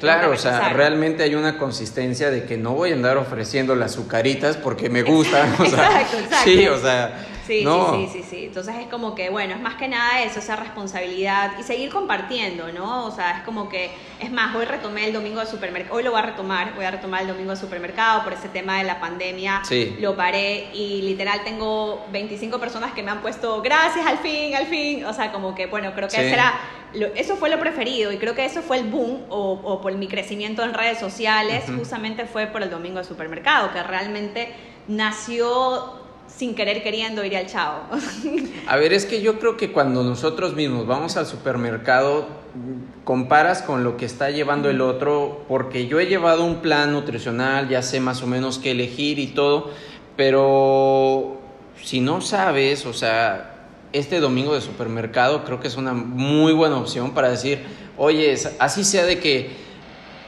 Claro, o sea, realmente hay una consistencia de que no voy a andar ofreciendo las azucaritas porque me gustan. o sea, Exacto, exacto. Sí, o sea, Sí, no. sí, sí, sí, sí. Entonces es como que, bueno, es más que nada eso, esa responsabilidad y seguir compartiendo, ¿no? O sea, es como que, es más, hoy retomé el domingo de supermercado, hoy lo voy a retomar, voy a retomar el domingo de supermercado por ese tema de la pandemia, Sí. lo paré y literal tengo 25 personas que me han puesto, gracias, al fin, al fin, o sea, como que, bueno, creo que Sí. lo- eso fue lo preferido y creo que eso fue el boom o, o por mi crecimiento en redes sociales, justamente fue por el domingo de supermercado, que realmente nació sin querer queriendo ir al chavo. A ver, es que yo creo que cuando nosotros mismos vamos al supermercado, comparas con lo que está llevando el otro, porque yo he llevado un plan nutricional, ya sé más o menos qué elegir y todo, pero si no sabes, o sea, este domingo de supermercado creo que es una muy buena opción para decir, oye, así sea de que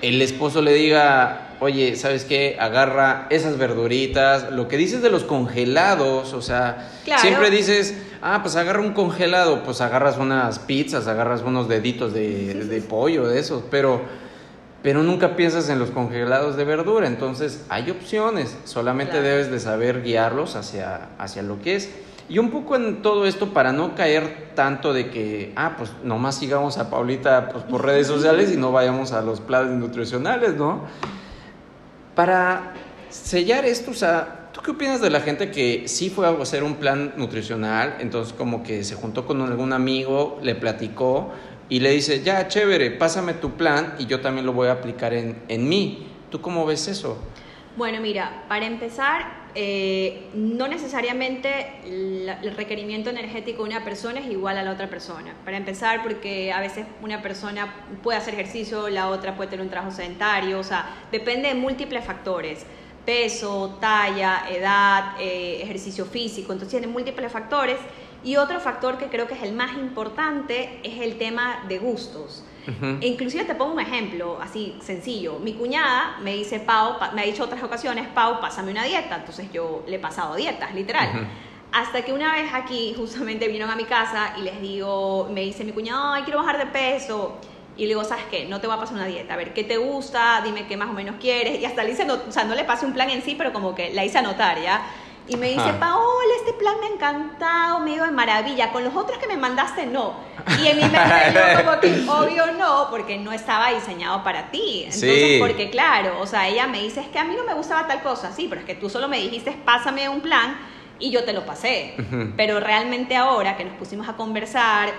el esposo le diga, oye, ¿sabes qué? Agarra esas verduritas, lo que dices de los congelados, o sea, Claro. siempre dices, ah, pues agarra un congelado, pues agarras unas pizzas, agarras unos deditos de, de pollo, de esos, pero, pero nunca piensas en los congelados de verdura, entonces hay opciones, solamente Claro. debes de saber guiarlos hacia, hacia lo que es. Y un poco en todo esto para no caer tanto de que, ah, pues nomás sigamos a Paulita pues, por redes sociales y no vayamos a los planes nutricionales, ¿no? Para sellar esto, o sea, ¿tú qué opinas de la gente que sí fue a hacer un plan nutricional, entonces como que se juntó con algún amigo, le platicó y le dice, ya, chévere, pásame tu plan y yo también lo voy a aplicar en, en mí? ¿Tú cómo ves eso? Bueno, mira, para empezar, eh, no necesariamente el requerimiento energético de una persona es igual a la otra persona. Para empezar, porque a veces una persona puede hacer ejercicio, la otra puede tener un trabajo sedentario, o sea, depende de múltiples factores. Peso, talla, edad, eh, ejercicio físico, entonces tiene múltiples factores. Y otro factor que creo que es el más importante es el tema de gustos. Ujú. E inclusive te pongo un ejemplo así sencillo. Mi cuñada me dice, Pau, pa- me ha dicho otras ocasiones, Pau, pásame una dieta. Entonces yo le he pasado dietas, literal. Ujú. Hasta que una vez aquí justamente vinieron a mi casa y les digo, me dice mi cuñada, ay, quiero bajar de peso. Y le digo, ¿sabes qué? No te voy a pasar una dieta. A ver, ¿qué te gusta? Dime qué más o menos quieres. Y hasta le hice, o sea, no le pasé un plan en sí, pero como que la hice anotar, ¿ya? Y me dice, Ajá. Paola, este plan me ha encantado, me dio de maravilla. Con los otros que me mandaste, no. Y en mi mente yo como que, obvio no, porque no estaba diseñado para ti. Entonces, Sí. porque claro, o sea, ella me dice, es que a mí no me gustaba tal cosa. Sí, pero es que tú solo me dijiste, pásame un plan y yo te lo pasé. Pero realmente ahora que nos pusimos a conversar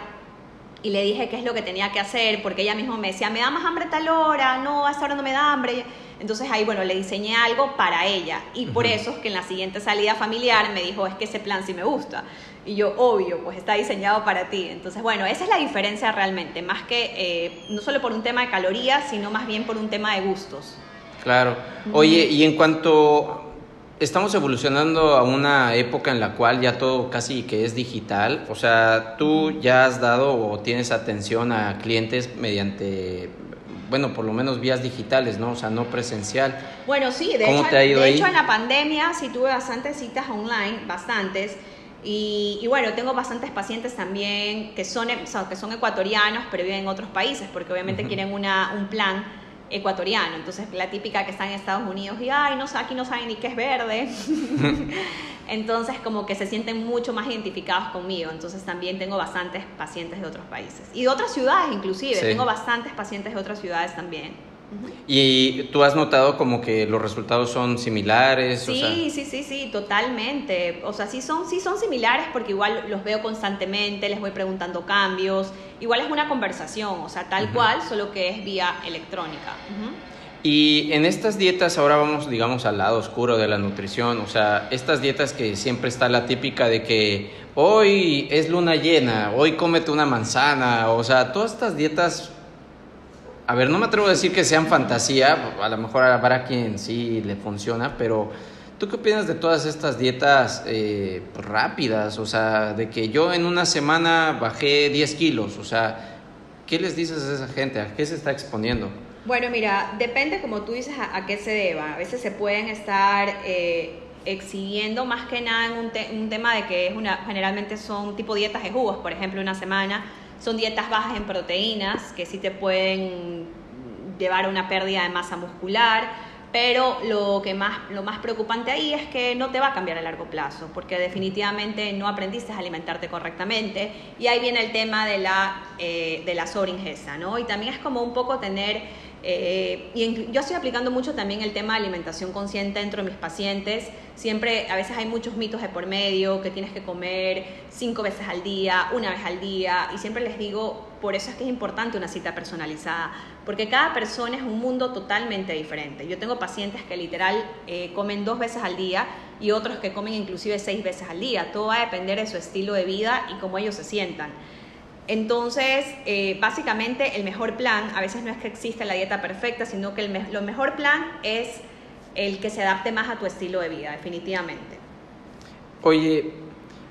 y le dije qué es lo que tenía que hacer, porque ella misma me decía, me da más hambre tal hora, no, a esta hora no me da hambre. Entonces ahí, bueno, le diseñé algo para ella. Y por eso es que en la siguiente salida familiar me dijo, es que ese plan sí me gusta. Y yo, obvio, pues está diseñado para ti. Entonces, bueno, esa es la diferencia realmente, más que eh, no solo por un tema de calorías, sino más bien por un tema de gustos. Claro. Oye, y en cuanto estamos evolucionando a una época en la cual ya todo casi que es digital. O sea, tú ya has dado o tienes atención a clientes mediante, bueno, por lo menos vías digitales, ¿no? O sea, no presencial. Bueno, sí, de, hecho, de hecho en la pandemia sí tuve bastantes citas online, bastantes. Y, bueno, tengo bastantes pacientes también que son, que son ecuatorianos, pero viven en otros países, porque obviamente quieren una, un plan ecuatoriano. Entonces, la típica que está en Estados Unidos y, ay, no, aquí no saben ni qué es verde. Entonces, como que se sienten mucho más identificados conmigo. Entonces, también tengo bastantes pacientes de otros países. Y de otras ciudades, inclusive. Tengo bastantes pacientes de otras ciudades también. ¿Y tú has notado como que los resultados son similares? Sí, sí, sí, sí, totalmente. O sea, sí son, sí son similares porque igual los veo constantemente, les voy preguntando cambios. Igual es una conversación, o sea, tal cual, solo que es vía electrónica. Y en estas dietas, ahora vamos, digamos, al lado oscuro de la nutrición, o sea, estas dietas que siempre está la típica de que hoy es luna llena, hoy cómete una manzana, o sea, todas estas dietas a ver, no me atrevo a decir que sean fantasía, a lo mejor habrá quien sí le funciona, pero ¿tú qué opinas de todas estas dietas eh, rápidas? O sea, de que yo en una semana bajé 10 kilos, o sea, ¿qué les dices a esa gente? ¿A qué se está exponiendo? Bueno, mira, depende, como tú dices, a, qué se deba. A veces se pueden estar eh, exhibiendo más que nada en un, un tema de que es una, generalmente son tipo dietas de jugos, por ejemplo, una semana son dietas bajas en proteínas que sí te pueden llevar a una pérdida de masa muscular, pero lo, que más, lo más preocupante ahí es que no te va a cambiar a largo plazo, porque definitivamente no aprendiste a alimentarte correctamente y ahí viene el tema de la, eh, de la sobreingesta, ¿no? Y también es como un poco tener eh, y yo estoy aplicando mucho también el tema de alimentación consciente dentro de mis pacientes. Siempre, a veces hay muchos mitos de por medio, que tienes que comer cinco veces al día, una vez al día, y siempre les digo, por eso es que es importante una cita personalizada, porque cada persona es un mundo totalmente diferente. Yo tengo pacientes que literal eh, comen dos veces al día y otros que comen inclusive seis veces al día. Todo va a depender de su estilo de vida y cómo ellos se sientan. Entonces, eh, básicamente el mejor plan, a veces no es que exista la dieta perfecta, sino que el lo mejor plan es el que se adapte más a tu estilo de vida, definitivamente. Oye,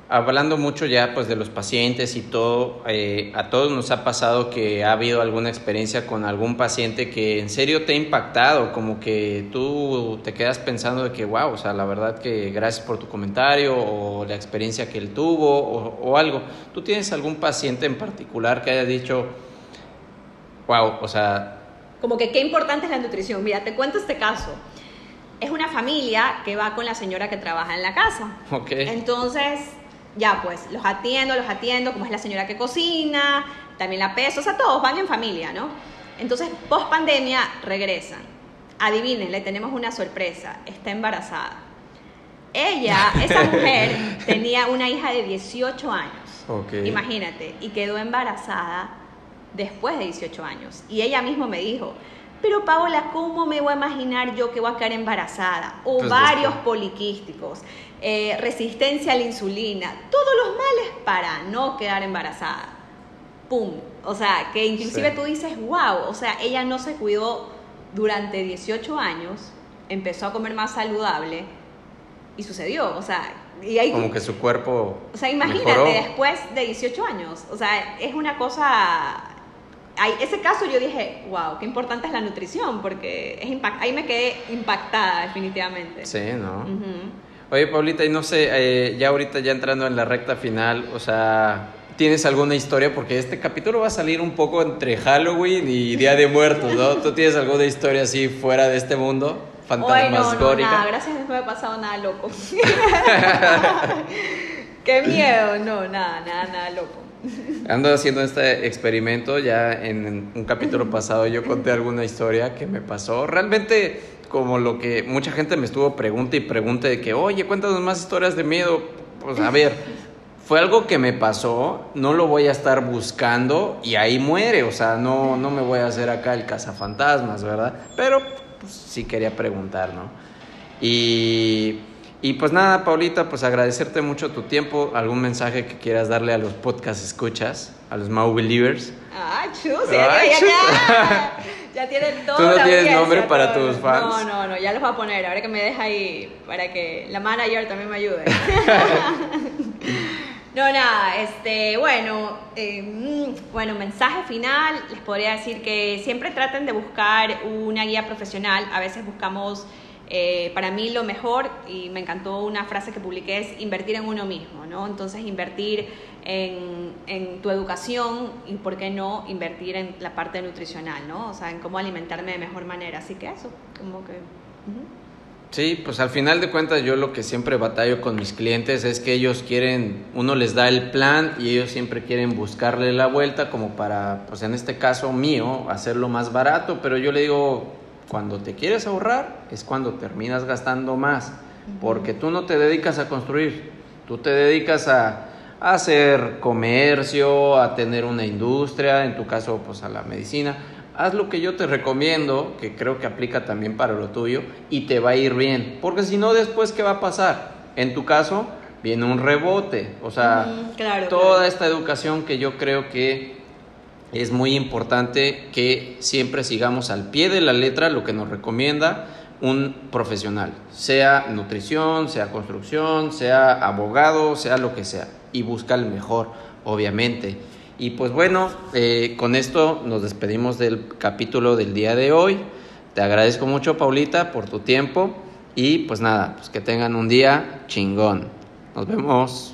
hablando mucho ya pues de los pacientes y todo, eh, a todos nos ha pasado que ha habido alguna experiencia con algún paciente que en serio te ha impactado, como que tú te quedas pensando de que wow, o sea, la verdad que gracias por tu comentario o la experiencia que él tuvo o, o algo. ¿Tú tienes algún paciente en particular que haya dicho, wow, o sea... Como que qué importante es la nutrición. Mira, te cuento este caso es una familia que va con la señora que trabaja en la casa. Okay. Entonces, ya pues, los atiendo, los atiendo, como es la señora que cocina, también la peso, o sea, todos van en familia, ¿no? Entonces, post pandemia, regresan. Adivinen, le tenemos una sorpresa, está embarazada. Ella, esa mujer, tenía una hija de 18 años. Imagínate, y quedó embarazada después de 18 años. Y ella misma me dijo, pero Paola, ¿cómo me voy a imaginar yo que voy a quedar embarazada? O varios poliquísticos, eh, resistencia a la insulina, todos los males para no quedar embarazada. ¡Pum! O sea, que inclusive tú dices, wow, o sea, ella no se cuidó durante 18 años, empezó a comer más saludable y sucedió, o sea, y ahí, como que su cuerpo o sea imagínate después de 18 años o sea es una cosa ese caso yo dije, wow, qué importante es la nutrición, porque es ahí me quedé impactada definitivamente. Sí, ¿no? Oye, Paulita, y no sé, eh, ya ahorita ya entrando en la recta final, o sea, ¿tienes alguna historia? Porque este capítulo va a salir un poco entre Halloween y Día de Muertos, ¿no? ¿Tú tienes alguna historia así fuera de este mundo? Fantasmagórica. No, no, nada, gracias, no me ha pasado nada loco. qué miedo, no, nada, nada, nada loco. Ando haciendo este experimento, ya en un capítulo pasado yo conté alguna historia que me pasó. Realmente como lo que mucha gente me estuvo pregunta y pregunta de que, oye, cuéntanos más historias de miedo. Pues a ver, fue algo que me pasó, no lo voy a estar buscando y ahí muere, o sea, no, no me voy a hacer acá el cazafantasmas, ¿verdad? Pero pues, sí quería preguntar, ¿no? Y, y pues nada, Paulita, pues agradecerte mucho tu tiempo, algún mensaje que quieras darle a los podcast escuchas, a los Mau Believers. Ah, chus, ya, Ay, chus. ya, tienen todo. ¿Tú no tienes nombre para tus fans? No, no, no, ya los voy a poner. Ahora que me deja ahí para que la manager también me ayude. No, nada, este, bueno, eh, mm, bueno, mensaje final, les podría decir que siempre traten de buscar una guía profesional, a veces buscamos, eh, para mí lo mejor, y me encantó una frase que publiqué, es invertir en uno mismo, ¿no? Entonces, invertir en, en tu educación y, ¿por qué no, invertir en la parte nutricional, ¿no? O sea, en cómo alimentarme de mejor manera, así que eso, como que... Sí, pues al final de cuentas yo lo que siempre batallo con mis clientes es que ellos quieren, uno les da el plan y ellos siempre quieren buscarle la vuelta como para, pues en este caso mío, hacerlo más barato, pero yo le digo, cuando te quieres ahorrar es cuando terminas gastando más, porque tú no te dedicas a construir, tú te dedicas a, a hacer comercio, a tener una industria, en tu caso pues a la medicina. Haz lo que yo te recomiendo, que creo que aplica también para lo tuyo, y te va a ir bien. Porque si no, después, ¿qué va a pasar? En tu caso, viene un rebote. O sea, Mm, claro, toda claro. esta educación que yo creo que es muy importante que siempre sigamos al pie de la letra lo que nos recomienda un profesional, sea nutrición, sea construcción, sea abogado, sea lo que sea, y busca el mejor, obviamente. Y pues bueno, eh, con esto nos despedimos del capítulo del día de hoy. Te agradezco mucho, Paulita, por tu tiempo y pues nada, pues que tengan un día chingón. Nos vemos.